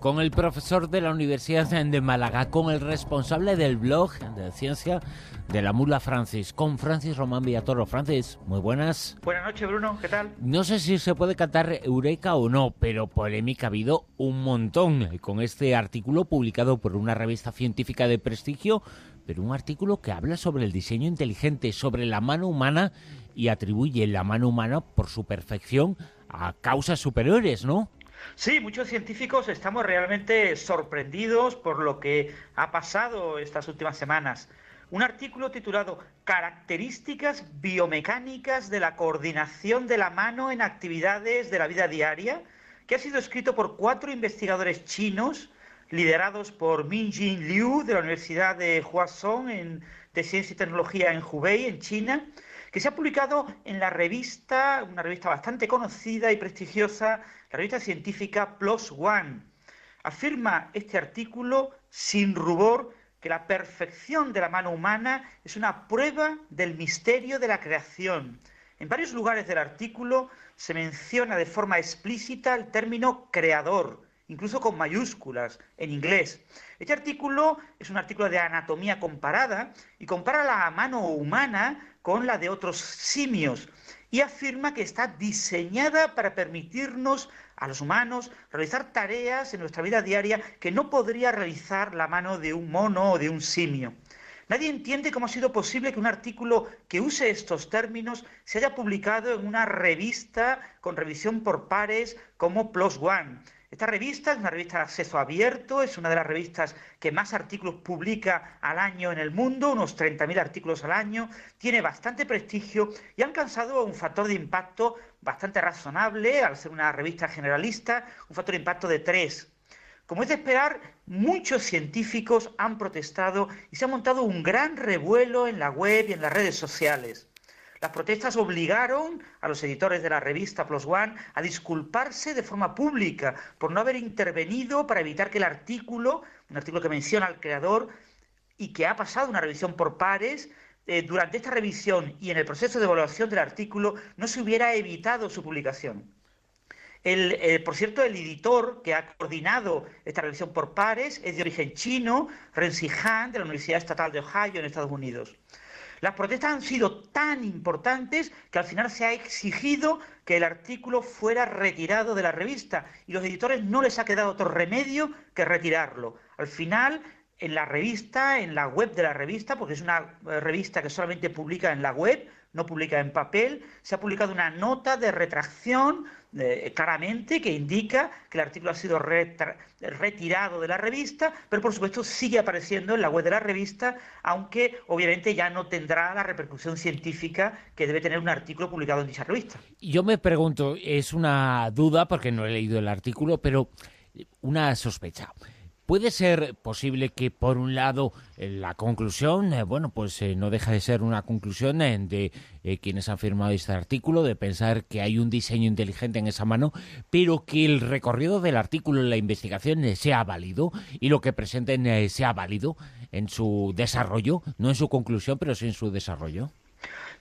con el profesor de la Universidad de Málaga, con el responsable del blog de ciencia de la mula Francis, con Francis Román Villatoro. Francis, muy buenas. Buenas noches, Bruno, ¿qué tal? No sé si se puede cantar Eureka o no, pero polémica ha habido un montón con este artículo publicado por una revista científica de prestigio, pero un artículo que habla sobre el diseño inteligente, sobre la mano humana y atribuye la mano humana por su perfección a causas superiores, ¿no? Sí, muchos científicos estamos realmente sorprendidos por lo que ha pasado estas últimas semanas. Un artículo titulado Características biomecánicas de la coordinación de la mano en actividades de la vida diaria, que ha sido escrito por cuatro investigadores chinos liderados por Minjin Liu de la Universidad de Huasong de Ciencia y Tecnología en Hubei, en China, que se ha publicado en la revista, una revista bastante conocida y prestigiosa, la revista científica PLOS ONE. Afirma este artículo sin rubor que la perfección de la mano humana es una prueba del misterio de la creación. En varios lugares del artículo se menciona de forma explícita el término creador, incluso con mayúsculas, en inglés. Este artículo es un artículo de anatomía comparada y compara la mano humana con la de otros simios y afirma que está diseñada para permitirnos a los humanos realizar tareas en nuestra vida diaria que no podría realizar la mano de un mono o de un simio. Nadie entiende cómo ha sido posible que un artículo que use estos términos se haya publicado en una revista con revisión por pares como PLOS ONE. Esta revista es una revista de acceso abierto, es una de las revistas que más artículos publica al año en el mundo, unos 30.000 artículos al año, tiene bastante prestigio y ha alcanzado un factor de impacto bastante razonable, al ser una revista generalista, un factor de impacto de 3. Como es de esperar, muchos científicos han protestado y se ha montado un gran revuelo en la web y en las redes sociales. Las protestas obligaron a los editores de la revista Plus One a disculparse de forma pública por no haber intervenido para evitar que el artículo, un artículo que menciona al creador y que ha pasado una revisión por pares, eh, durante esta revisión y en el proceso de evaluación del artículo no se hubiera evitado su publicación. Eh, por cierto, el editor que ha coordinado esta revisión por pares es de origen chino, Renzi Han, de la Universidad Estatal de Ohio, en Estados Unidos. Las protestas han sido tan importantes que al final se ha exigido que el artículo fuera retirado de la revista y los editores no les ha quedado otro remedio que retirarlo. Al final, en la revista, en la web de la revista, porque es una eh, revista que solamente publica en la web, no publica en papel, se ha publicado una nota de retracción eh, claramente que indica que el artículo ha sido retirado de la revista, pero por supuesto sigue apareciendo en la web de la revista, aunque obviamente ya no tendrá la repercusión científica que debe tener un artículo publicado en dicha revista. Yo me pregunto, es una duda porque no he leído el artículo, pero una sospecha. Puede ser posible que, por un lado, eh, la conclusión, eh, bueno, pues eh, no deja de ser una conclusión de quienes han firmado este artículo, de pensar que hay un diseño inteligente en esa mano, pero que el recorrido del artículo en la investigación sea válido y lo que presenten sea válido en su desarrollo, no en su conclusión, pero sí en su desarrollo.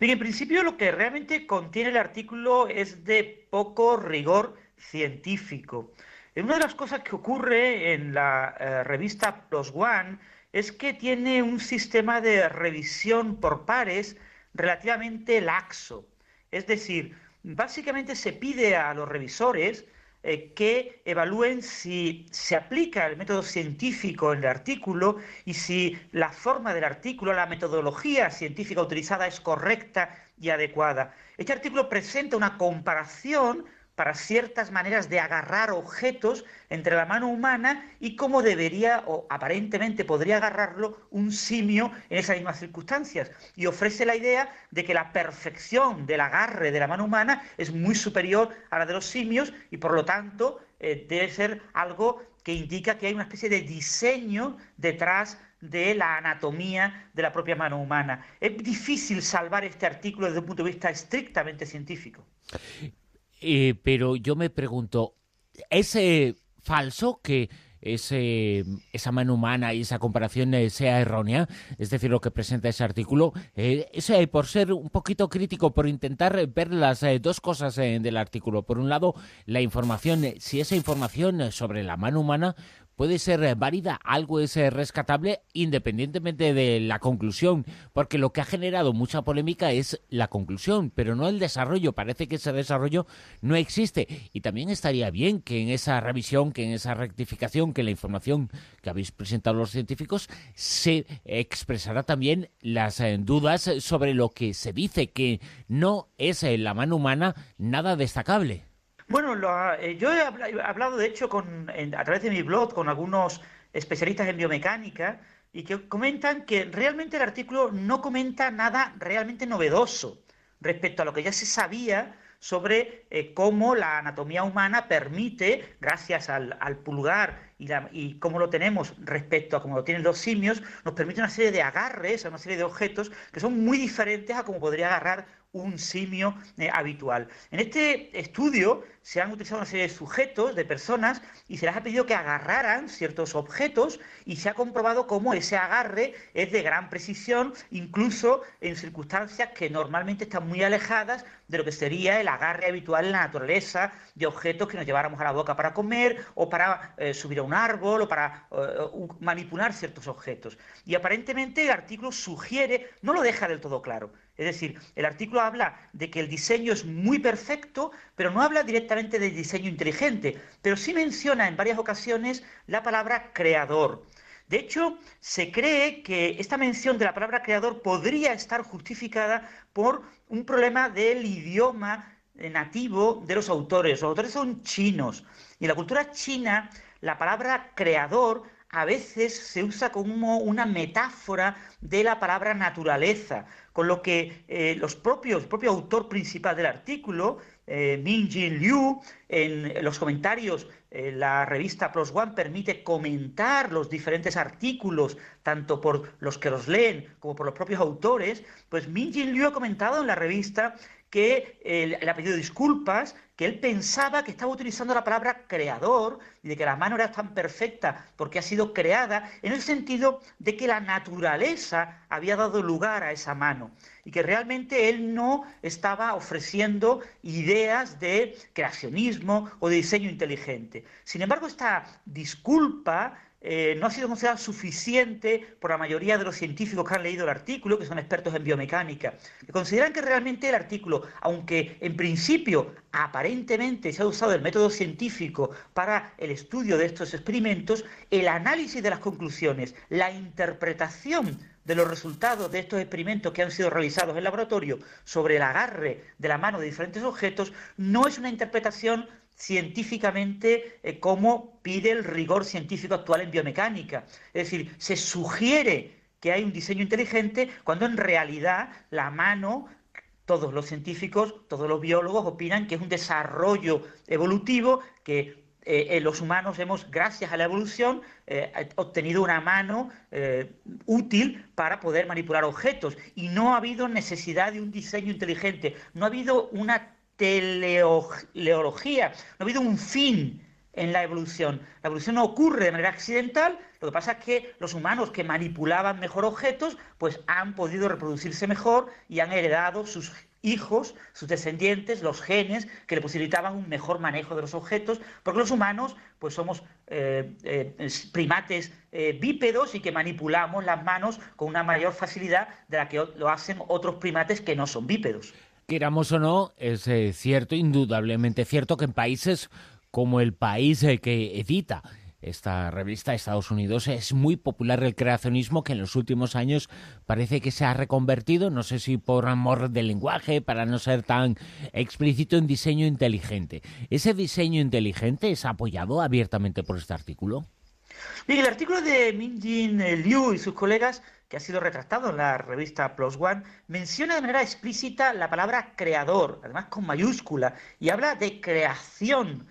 Bien, en principio lo que realmente contiene el artículo es de poco rigor científico. Una de las cosas que ocurre en la eh, revista Plus One es que tiene un sistema de revisión por pares relativamente laxo. Es decir, básicamente se pide a los revisores eh, que evalúen si se aplica el método científico en el artículo y si la forma del artículo, la metodología científica utilizada es correcta y adecuada. Este artículo presenta una comparación para ciertas maneras de agarrar objetos entre la mano humana y cómo debería o aparentemente podría agarrarlo un simio en esas mismas circunstancias. Y ofrece la idea de que la perfección del agarre de la mano humana es muy superior a la de los simios y por lo tanto eh, debe ser algo que indica que hay una especie de diseño detrás de la anatomía de la propia mano humana. Es difícil salvar este artículo desde un punto de vista estrictamente científico. Eh, pero yo me pregunto, ¿es eh, falso que ese, esa mano humana y esa comparación eh, sea errónea, es decir, lo que presenta ese artículo, eh, por ser un poquito crítico, por intentar ver las dos cosas del artículo. Por un lado, la información, si esa información sobre la mano humana puede ser eh, válida, algo es eh, rescatable independientemente de la conclusión, porque lo que ha generado mucha polémica es la conclusión, pero no el desarrollo. Parece que ese desarrollo no existe. Y también estaría bien que en esa revisión, que en esa rectificación, que la información que habéis presentado los científicos se expresara también las eh, dudas sobre lo que se dice, que no es la mano humana nada destacable. Bueno, eh, yo he hablado, de hecho, con, a través de mi blog con algunos especialistas en biomecánica y que comentan que realmente el artículo no comenta nada realmente novedoso respecto a lo que ya se sabía sobre eh, cómo la anatomía humana permite, gracias al, pulgar y, y, cómo lo tenemos respecto a cómo lo tienen los simios, nos permite una serie de agarres, una serie de objetos que son muy diferentes a cómo podría agarrar un simio eh, habitual. En este estudio se han utilizado una serie de sujetos, de personas, y se les ha pedido que agarraran ciertos objetos y se ha comprobado cómo ese agarre es de gran precisión, incluso en circunstancias que normalmente están muy alejadas de lo que sería el agarre habitual en la naturaleza de objetos que nos lleváramos a la boca para comer o para eh, subir a un árbol o para eh, manipular ciertos objetos. Y aparentemente el artículo sugiere, no lo deja del todo claro, es decir, el artículo habla de que el diseño es muy perfecto, pero no habla directamente de diseño inteligente, pero sí menciona en varias ocasiones la palabra creador. De hecho, se cree que esta mención de la palabra creador podría estar justificada por un problema del idioma nativo de los autores. Los autores son chinos. Y en la cultura china, la palabra creador a veces se usa como una metáfora de la palabra naturaleza, con lo que eh, los propios, el propio autor principal del artículo, eh, Minjin Liu, en los comentarios, eh, la revista Plus One permite comentar los diferentes artículos, tanto por los que los leen como por los propios autores, pues Minjin Liu ha comentado en la revista que le ha pedido disculpas, que él pensaba que estaba utilizando la palabra creador y de que la mano era tan perfecta porque ha sido creada, en el sentido de que la naturaleza había dado lugar a esa mano y que realmente él no estaba ofreciendo ideas de creacionismo o de diseño inteligente. Sin embargo, esta disculpa eh, no ha sido considerada suficiente por la mayoría de los científicos que han leído el artículo, que son expertos en biomecánica, que consideran que realmente el artículo, aunque en principio aparentemente se ha usado el método científico para el estudio de estos experimentos, el análisis de las conclusiones, la interpretación de los resultados de estos experimentos que han sido realizados en laboratorio sobre el agarre de la mano de diferentes objetos no es una interpretación científicamente eh, como pide el rigor científico actual en biomecánica. Es decir, se sugiere que hay un diseño inteligente cuando en realidad la mano, todos los científicos, todos los biólogos opinan que es un desarrollo evolutivo que eh, los humanos hemos, gracias a la evolución, eh, obtenido una mano útil para poder manipular objetos y no ha habido necesidad de un diseño inteligente, no ha habido una teleología, no ha habido un fin en la evolución. La evolución no ocurre de manera accidental, lo que pasa es que los humanos que manipulaban mejor objetos, pues han podido reproducirse mejor y han heredado sus hijos, sus descendientes, los genes que le posibilitaban un mejor manejo de los objetos, porque los humanos pues somos eh, eh, primates eh, bípedos y que manipulamos las manos con una mayor facilidad de la que lo hacen otros primates que no son bípedos. Queramos o no, es eh, cierto, indudablemente cierto, que en países como el país eh, que edita esta revista, Estados Unidos, es muy popular el creacionismo que en los últimos años parece que se ha reconvertido, no sé si por amor del lenguaje, para no ser tan explícito, en diseño inteligente. ¿Ese diseño inteligente es apoyado abiertamente por este artículo? Bien, el artículo de Minjin Liu y sus colegas que ha sido retractado en la revista Plus One, menciona de manera explícita la palabra creador, además con mayúscula, y habla de creación,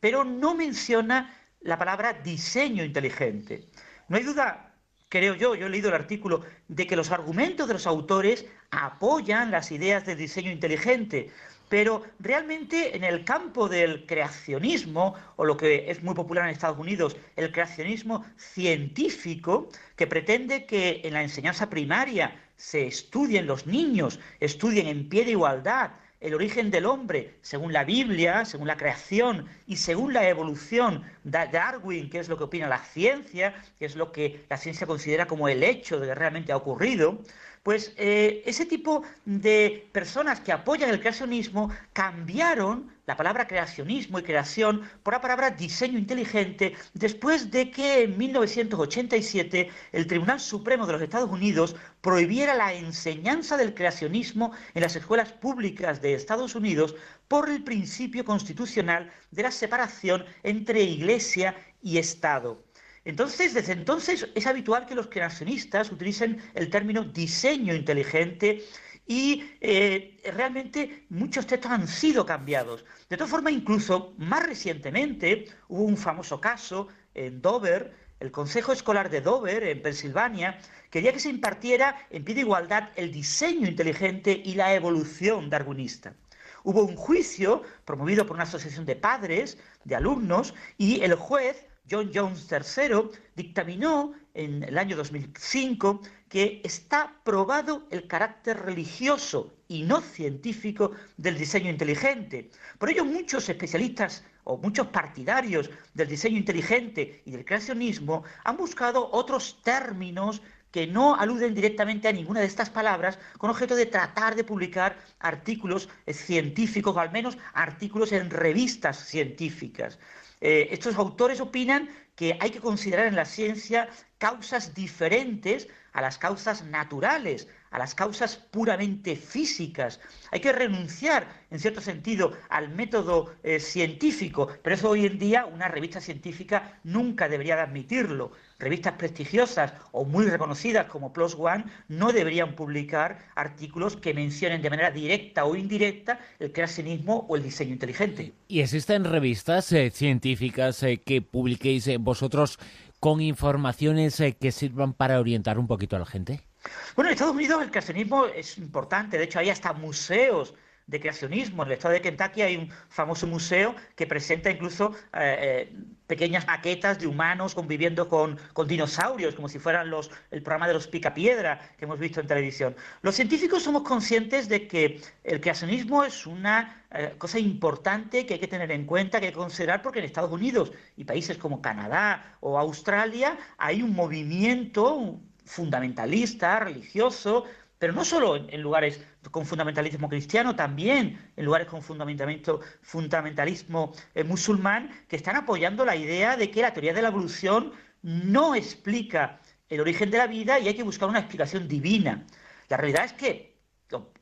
pero no menciona la palabra diseño inteligente. No hay duda, creo yo, yo he leído el artículo, de que los argumentos de los autores apoyan las ideas del diseño inteligente, Pero realmente en el campo del creacionismo, o lo que es muy popular en Estados Unidos, el creacionismo científico, que pretende que en la enseñanza primaria se estudien los niños, estudien en pie de igualdad el origen del hombre, según la Biblia, según la creación y según la evolución de Darwin, que es lo que opina la ciencia, que es lo que la ciencia considera como el hecho de que realmente ha ocurrido, pues eh, ese tipo de personas que apoyan el creacionismo cambiaron la palabra creacionismo y creación por la palabra diseño inteligente después de que en 1987 el Tribunal Supremo de los Estados Unidos prohibiera la enseñanza del creacionismo en las escuelas públicas de Estados Unidos por el principio constitucional de la separación entre iglesia y Estado. Entonces, desde entonces es habitual que los creacionistas utilicen el término diseño inteligente y eh, realmente muchos textos han sido cambiados. De todas formas, incluso más recientemente hubo un famoso caso en Dover, el Consejo Escolar de Dover, en Pensilvania, quería que se impartiera en pie de igualdad el diseño inteligente y la evolución darwinista. Hubo un juicio promovido por una asociación de padres, de alumnos, y el juez John Jones III dictaminó en el año 2005 que está probado el carácter religioso y no científico del diseño inteligente. Por ello, muchos especialistas o muchos partidarios del diseño inteligente y del creacionismo han buscado otros términos que no aluden directamente a ninguna de estas palabras con objeto de tratar de publicar artículos científicos o al menos artículos en revistas científicas. Eh, estos autores opinan que hay que considerar en la ciencia causas diferentes a las causas naturales, a las causas puramente físicas. Hay que renunciar, en cierto sentido, al método eh, científico, pero eso hoy en día una revista científica nunca debería de admitirlo. Revistas prestigiosas o muy reconocidas como PLOS ONE no deberían publicar artículos que mencionen de manera directa o indirecta el creacionismo o el diseño inteligente. ¿Y existen revistas eh, científicas eh, que publiquéis vosotros con informaciones que sirvan para orientar un poquito a la gente? Bueno, en Estados Unidos el creacionismo es importante, de hecho hay hasta museos de creacionismo. En el estado de Kentucky hay un famoso museo que presenta incluso eh, eh, pequeñas maquetas de humanos conviviendo con, dinosaurios, como si fueran los, el programa de los picapiedra que hemos visto en televisión. Los científicos somos conscientes de que el creacionismo es una eh, cosa importante que hay que tener en cuenta, que hay que considerar, porque en Estados Unidos y países como Canadá o Australia hay un movimiento fundamentalista, religioso, pero no solo en, lugares con fundamentalismo cristiano, también en lugares con fundamentalismo, eh, musulmán, que están apoyando la idea de que la teoría de la evolución no explica el origen de la vida y hay que buscar una explicación divina. La realidad es que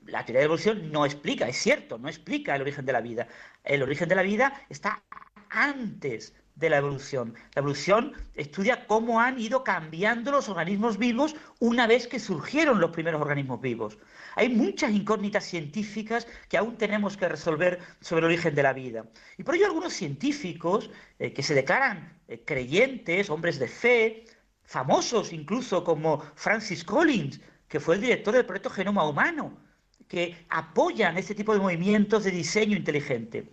la teoría de la evolución no explica, es cierto, no explica el origen de la vida. El origen de la vida está antes de la evolución. La evolución estudia cómo han ido cambiando los organismos vivos una vez que surgieron los primeros organismos vivos. Hay muchas incógnitas científicas que aún tenemos que resolver sobre el origen de la vida. Y por ello algunos científicos eh, que se declaran eh, creyentes, hombres de fe, famosos incluso como Francis Collins, que fue el director del proyecto Genoma Humano, que apoyan este tipo de movimientos de diseño inteligente.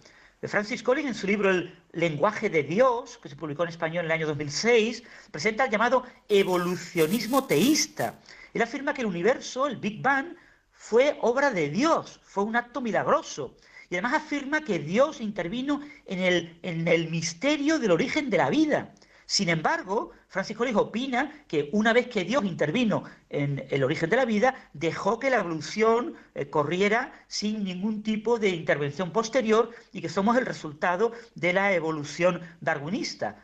Francis Collins, en su libro El lenguaje de Dios, que se publicó en español en el año 2006, presenta el llamado evolucionismo teísta. Él afirma que el universo, el Big Bang, fue obra de Dios, fue un acto milagroso. Y además afirma que Dios intervino en el, en el misterio del origen de la vida. Sin embargo, Francis Collins opina que una vez que Dios intervino en el origen de la vida, dejó que la evolución eh, corriera sin ningún tipo de intervención posterior y que somos el resultado de la evolución darwinista.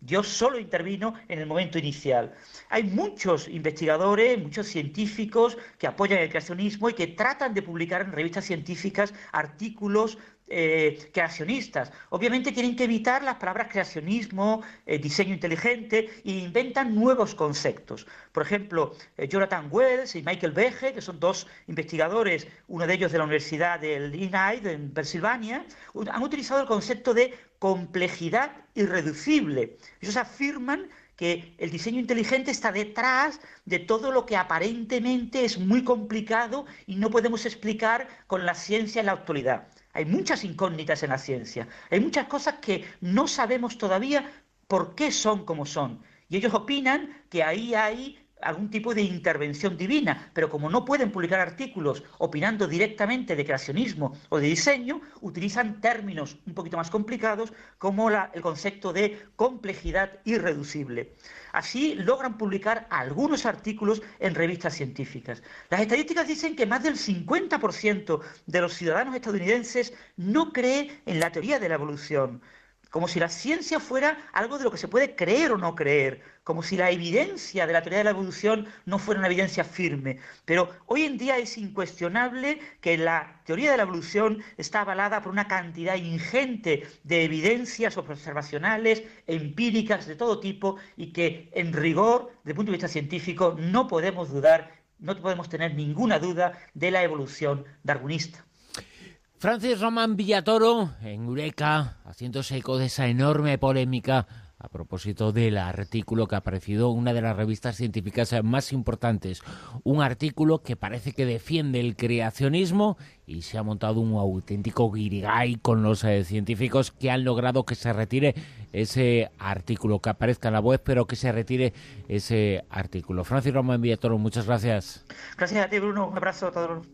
Dios solo intervino en el momento inicial. Hay muchos investigadores, muchos científicos que apoyan el creacionismo y que tratan de publicar en revistas científicas artículos eh, creacionistas. Obviamente tienen que evitar las palabras creacionismo, eh, diseño inteligente e inventan nuevos conceptos. Por ejemplo, eh, Jonathan Wells y Michael Behe, que son dos investigadores, uno de ellos de la Universidad del Illinois, en Pensilvania, han utilizado el concepto de complejidad irreducible. Ellos afirman que el diseño inteligente está detrás de todo lo que aparentemente es muy complicado y no podemos explicar con la ciencia en la actualidad. Hay muchas incógnitas en la ciencia, hay muchas cosas que no sabemos todavía por qué son como son. Y ellos opinan que ahí hay algún tipo de intervención divina, pero como no pueden publicar artículos opinando directamente de creacionismo o de diseño, utilizan términos un poquito más complicados como el concepto de complejidad irreducible. Así logran publicar algunos artículos en revistas científicas. Las estadísticas dicen que más del 50% de los ciudadanos estadounidenses no cree en la teoría de la evolución como si la ciencia fuera algo de lo que se puede creer o no creer, como si la evidencia de la teoría de la evolución no fuera una evidencia firme. Pero hoy en día es incuestionable que la teoría de la evolución está avalada por una cantidad ingente de evidencias observacionales, empíricas de todo tipo, y que en rigor, desde el punto de vista científico, no podemos dudar, no podemos tener ninguna duda de la evolución darwinista. Francis Román Villatoro, en Eureka, haciéndose eco de esa enorme polémica a propósito del artículo que ha aparecido en una de las revistas científicas más importantes. Un artículo que parece que defiende el creacionismo y se ha montado un auténtico guirigay con los eh, científicos que han logrado que se retire ese artículo, que aparezca en la web, pero que se retire ese artículo. Francis Román Villatoro, muchas gracias. Gracias a ti, Bruno. Un abrazo a todos.